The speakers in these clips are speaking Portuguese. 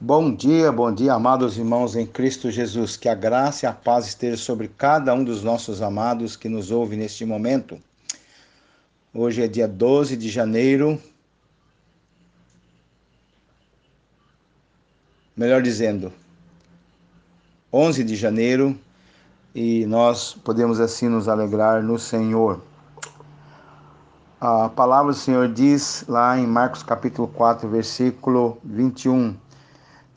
Bom dia, bom dia, amados irmãos em Cristo Jesus. Que a graça e a paz estejam sobre cada um dos nossos amados que nos ouve neste momento. Hoje é dia 12 de janeiro. Melhor dizendo, 11 de janeiro, e nós podemos assim nos alegrar no Senhor. A palavra do Senhor diz lá em Marcos capítulo 4, versículo 21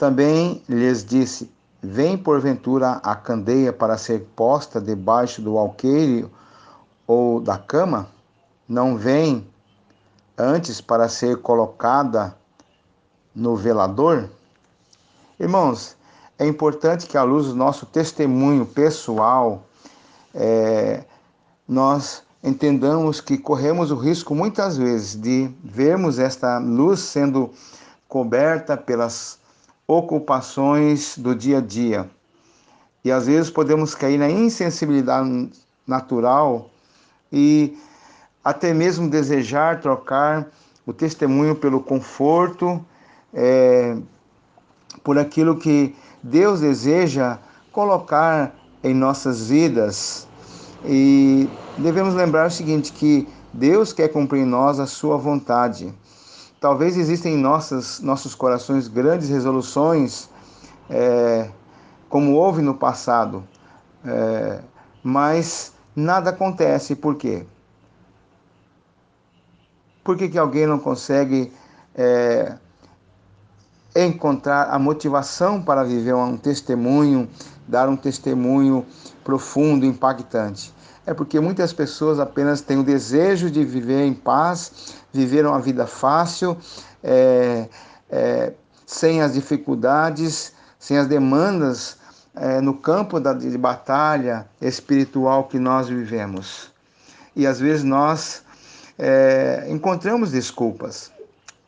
também lhes disse: Vem porventura a candeia para ser posta debaixo do alqueire ou da cama? Não vem antes para ser colocada no velador? Irmãos, é importante que, à luz do nosso testemunho pessoal, é, nós entendamos que corremos o risco muitas vezes de vermos esta luz sendo coberta pelas ocupações do dia a dia. E às vezes podemos cair na insensibilidade natural e até mesmo desejar trocar o testemunho pelo conforto, é, por aquilo que Deus deseja colocar em nossas vidas. E devemos lembrar o seguinte: que Deus quer cumprir em nós a sua vontade. Talvez existem em nossas, nossos corações grandes resoluções, é, como houve no passado, é, mas nada acontece. Por quê? Por que, que alguém não consegue é, encontrar a motivação para viver um testemunho, dar um testemunho profundo, impactante? É porque muitas pessoas apenas têm o desejo de viver em paz, viver uma vida fácil, é, é, sem as dificuldades, sem as demandas é, no campo da, de batalha espiritual que nós vivemos. E às vezes nós é, encontramos desculpas.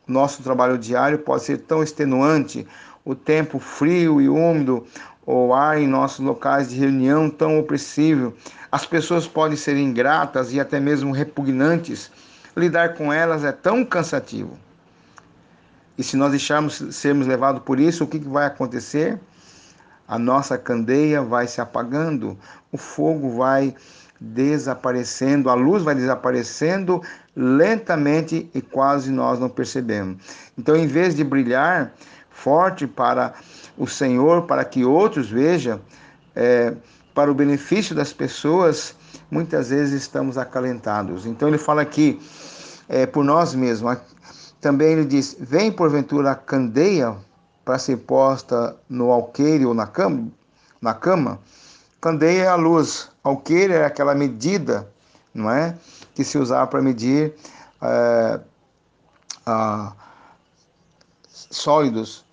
Nosso trabalho diário pode ser tão extenuante, o tempo frio e úmido, ou ar em nossos locais de reunião tão opressivo. As pessoas podem ser ingratas e até mesmo repugnantes. Lidar com elas é tão cansativo. E se nós deixarmos sermos levados por isso, o que vai acontecer? A nossa candeia vai se apagando, o fogo vai desaparecendo, a luz vai desaparecendo lentamente e quase nós não percebemos. Então, em vez de brilhar forte para o Senhor para que outros vejam, é, para o benefício das pessoas, muitas vezes estamos acalentados. Então ele fala aqui, é, por nós mesmos. Também ele diz: Vem porventura a candeia para ser posta no alqueire ou na cama? Na cama? Candeia é a luz, alqueire é aquela medida, não é? Que se usava para medir é, a, sólidos,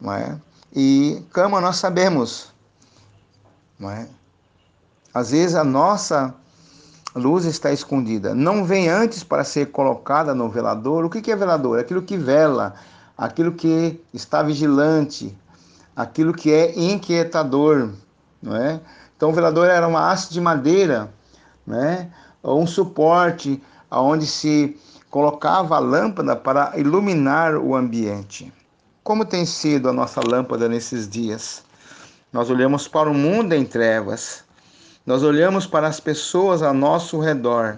não é? E cama nós sabemos, não é? Às vezes a nossa luz está escondida. Não vem antes para ser colocada no velador. O que é velador? Aquilo que vela, aquilo que está vigilante, aquilo que é inquietador, não é? Então o velador era uma haste de madeira, né? Um suporte aonde se colocava a lâmpada para iluminar o ambiente. Como tem sido a nossa lâmpada nesses dias? Nós olhamos para o mundo em trevas, nós olhamos para as pessoas ao nosso redor.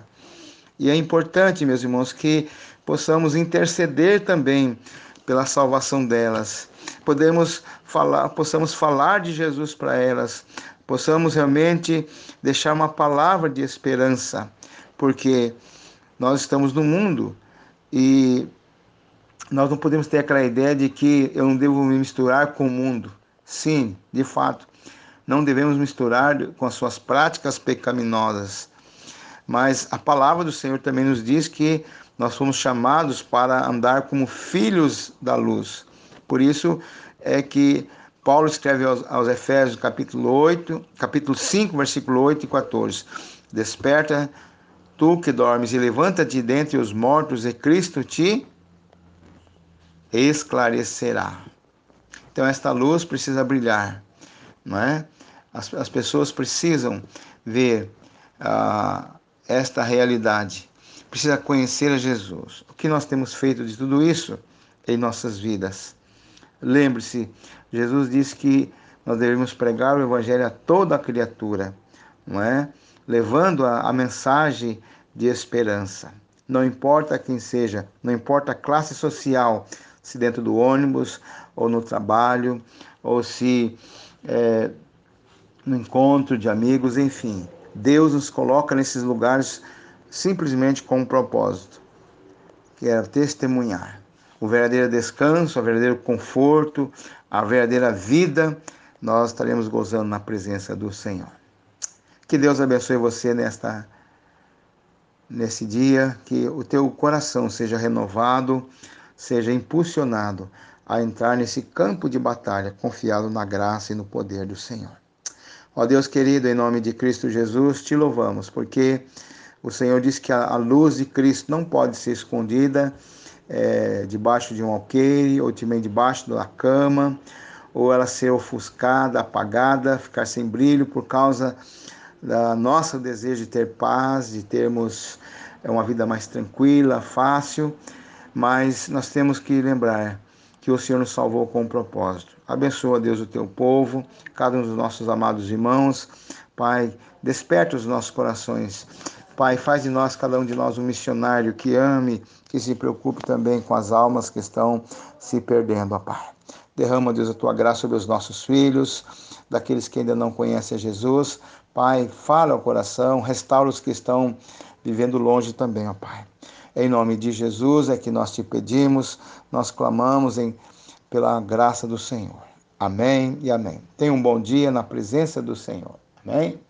E é importante, meus irmãos, que possamos interceder também pela salvação delas. Podemos falar, possamos falar de Jesus para elas, possamos realmente deixar uma palavra de esperança, porque nós estamos no mundo e nós não podemos ter aquela ideia de que eu não devo me misturar com o mundo. Sim, de fato, não devemos misturar com as suas práticas pecaminosas. Mas a palavra do Senhor também nos diz que nós fomos chamados para andar como filhos da luz. Por isso é que Paulo escreve aos, aos Efésios, capítulo 8, capítulo 5, versículo 8 e 14. Desperta, tu que dormes, e levanta-te dentre os mortos, e Cristo te esclarecerá. Então esta luz precisa brilhar, não é? As, as pessoas precisam ver ah, esta realidade, precisa conhecer a Jesus. O que nós temos feito de tudo isso em nossas vidas? Lembre-se, Jesus disse que nós devemos pregar o evangelho a toda a criatura, não é? Levando a, a mensagem de esperança. Não importa quem seja, não importa a classe social, se dentro do ônibus ou no trabalho, ou se é, no encontro de amigos, enfim. Deus nos coloca nesses lugares simplesmente com um propósito, que é testemunhar. O verdadeiro descanso, o verdadeiro conforto, a verdadeira vida, nós estaremos gozando na presença do Senhor. Que Deus abençoe você nesta nesse dia, que o teu coração seja renovado, seja impulsionado a entrar nesse campo de batalha, confiado na graça e no poder do Senhor. Ó Deus querido, em nome de Cristo Jesus, te louvamos, porque o Senhor diz que a luz de Cristo não pode ser escondida é, debaixo de um alqueire ou também debaixo da cama, ou ela ser ofuscada, apagada, ficar sem brilho por causa da nosso desejo de ter paz, de termos é, uma vida mais tranquila, fácil, mas nós temos que lembrar que o Senhor nos salvou com um propósito. Abençoa, Deus, o teu povo, cada um dos nossos amados irmãos. Pai, desperta os nossos corações. Pai, faz de nós, cada um de nós, um missionário que ame, que se preocupe também com as almas que estão se perdendo, ó Pai. Derrama, Deus, a tua graça sobre os nossos filhos, daqueles que ainda não conhecem Jesus. Pai, fala ao coração, restaura os que estão vivendo longe também, ó Pai. Em nome de Jesus é que nós te pedimos, nós clamamos em, pela graça do Senhor. Amém e amém. Tenha um bom dia na presença do Senhor. Amém.